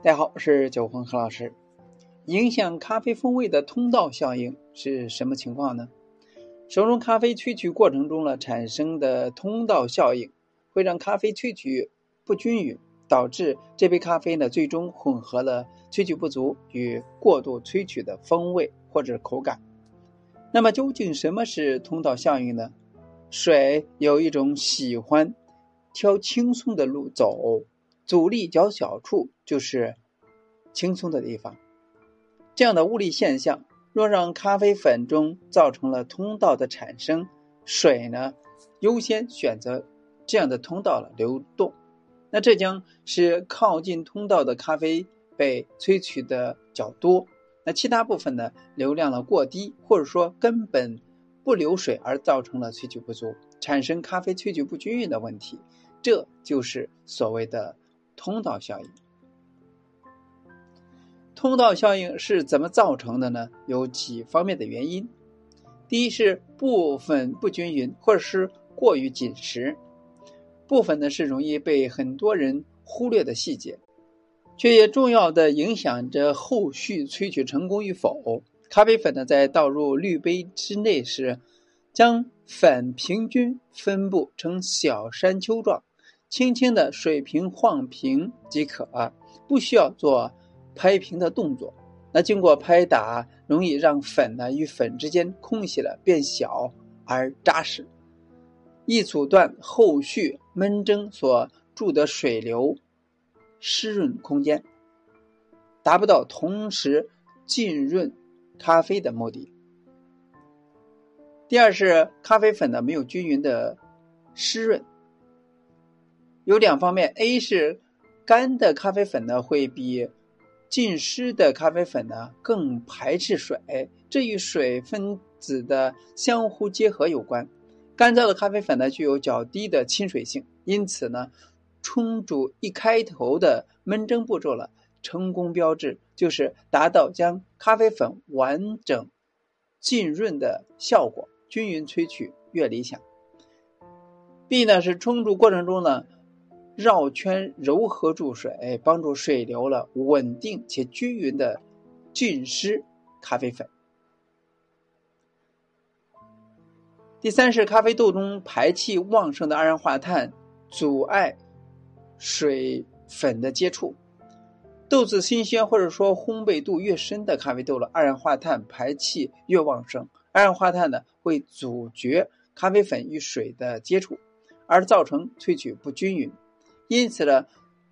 大家好，我是九红何老师。影响咖啡风味的通道效应是什么情况呢？手中咖啡萃取过程中呢产生的通道效应，会让咖啡萃取不均匀，导致这杯咖啡呢最终混合了萃取不足与过度萃取的风味或者口感。那么究竟什么是通道效应呢？水有一种喜欢挑轻松的路走。阻力较小处就是轻松的地方。这样的物理现象，若让咖啡粉中造成了通道的产生，水呢优先选择这样的通道了流动，那这将使靠近通道的咖啡被萃取的较多，那其他部分呢流量了过低，或者说根本不流水而造成了萃取不足，产生咖啡萃取不均匀的问题，这就是所谓的。通道效应，通道效应是怎么造成的呢？有几方面的原因。第一是部分不均匀，或者是过于紧实。部分呢是容易被很多人忽略的细节，却也重要的影响着后续萃取成功与否。咖啡粉呢在倒入滤杯之内时，将粉平均分布成小山丘状。轻轻的水平晃平即可，不需要做拍平的动作。那经过拍打，容易让粉呢与粉之间空隙了变小而扎实，易阻断后续焖蒸所注的水流湿润空间，达不到同时浸润咖啡的目的。第二是咖啡粉呢没有均匀的湿润。有两方面，A 是干的咖啡粉呢会比浸湿的咖啡粉呢更排斥水，这与水分子的相互结合有关。干燥的咖啡粉呢具有较低的亲水性，因此呢，冲煮一开头的焖蒸步骤了，成功标志就是达到将咖啡粉完整浸润的效果，均匀萃取越理想。B 呢是冲煮过程中呢。绕圈柔和注水，帮助水流了稳定且均匀的浸湿咖啡粉。第三是咖啡豆中排气旺盛的二氧化碳阻碍水粉的接触。豆子新鲜或者说烘焙度越深的咖啡豆了，二氧化碳排气越旺盛。二氧化碳呢会阻绝咖啡粉与水的接触，而造成萃取不均匀。因此呢，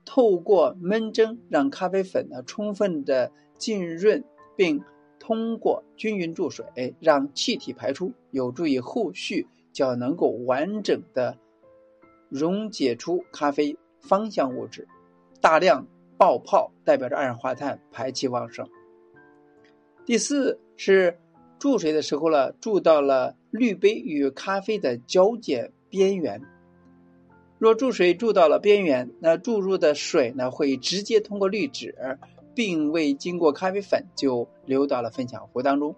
透过焖蒸让咖啡粉呢充分的浸润，并通过均匀注水让气体排出，有助于后续较能够完整的溶解出咖啡芳香物质。大量爆泡代表着二氧化碳排气旺盛。第四是注水的时候呢，注到了滤杯与咖啡的交界边缘。若注水注到了边缘，那注入的水呢会直接通过滤纸，并未经过咖啡粉就流到了分享壶当中。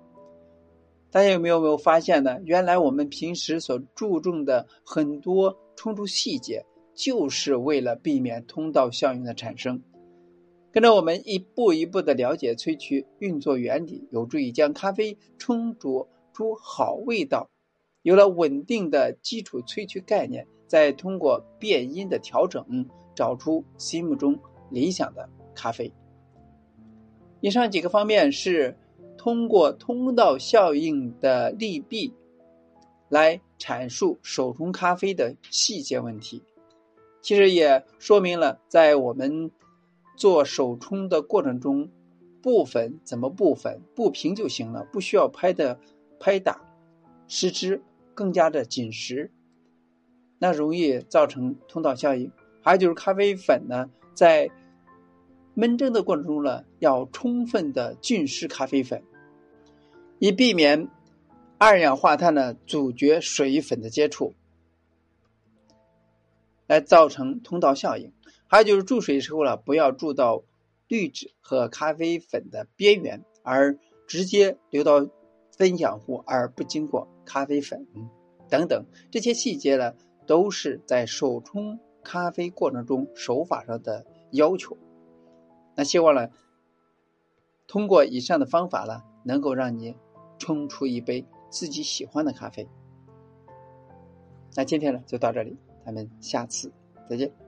大家有没有没有发现呢？原来我们平时所注重的很多冲煮细节，就是为了避免通道效应的产生。跟着我们一步一步的了解萃取运作原理，有助于将咖啡冲煮出好味道。有了稳定的基础萃取概念。再通过变音的调整，找出心目中理想的咖啡。以上几个方面是通过通道效应的利弊来阐述手冲咖啡的细节问题。其实也说明了在我们做手冲的过程中，部分怎么部分不平就行了，不需要拍的拍打，使之更加的紧实。那容易造成通道效应，还有就是咖啡粉呢，在焖蒸的过程中呢，要充分的浸湿咖啡粉，以避免二氧化碳呢阻绝水粉的接触，来造成通道效应。还有就是注水时候呢，不要注到滤纸和咖啡粉的边缘，而直接流到分享壶，而不经过咖啡粉等等这些细节呢。都是在手冲咖啡过程中手法上的要求。那希望呢，通过以上的方法呢，能够让你冲出一杯自己喜欢的咖啡。那今天呢就到这里，咱们下次再见。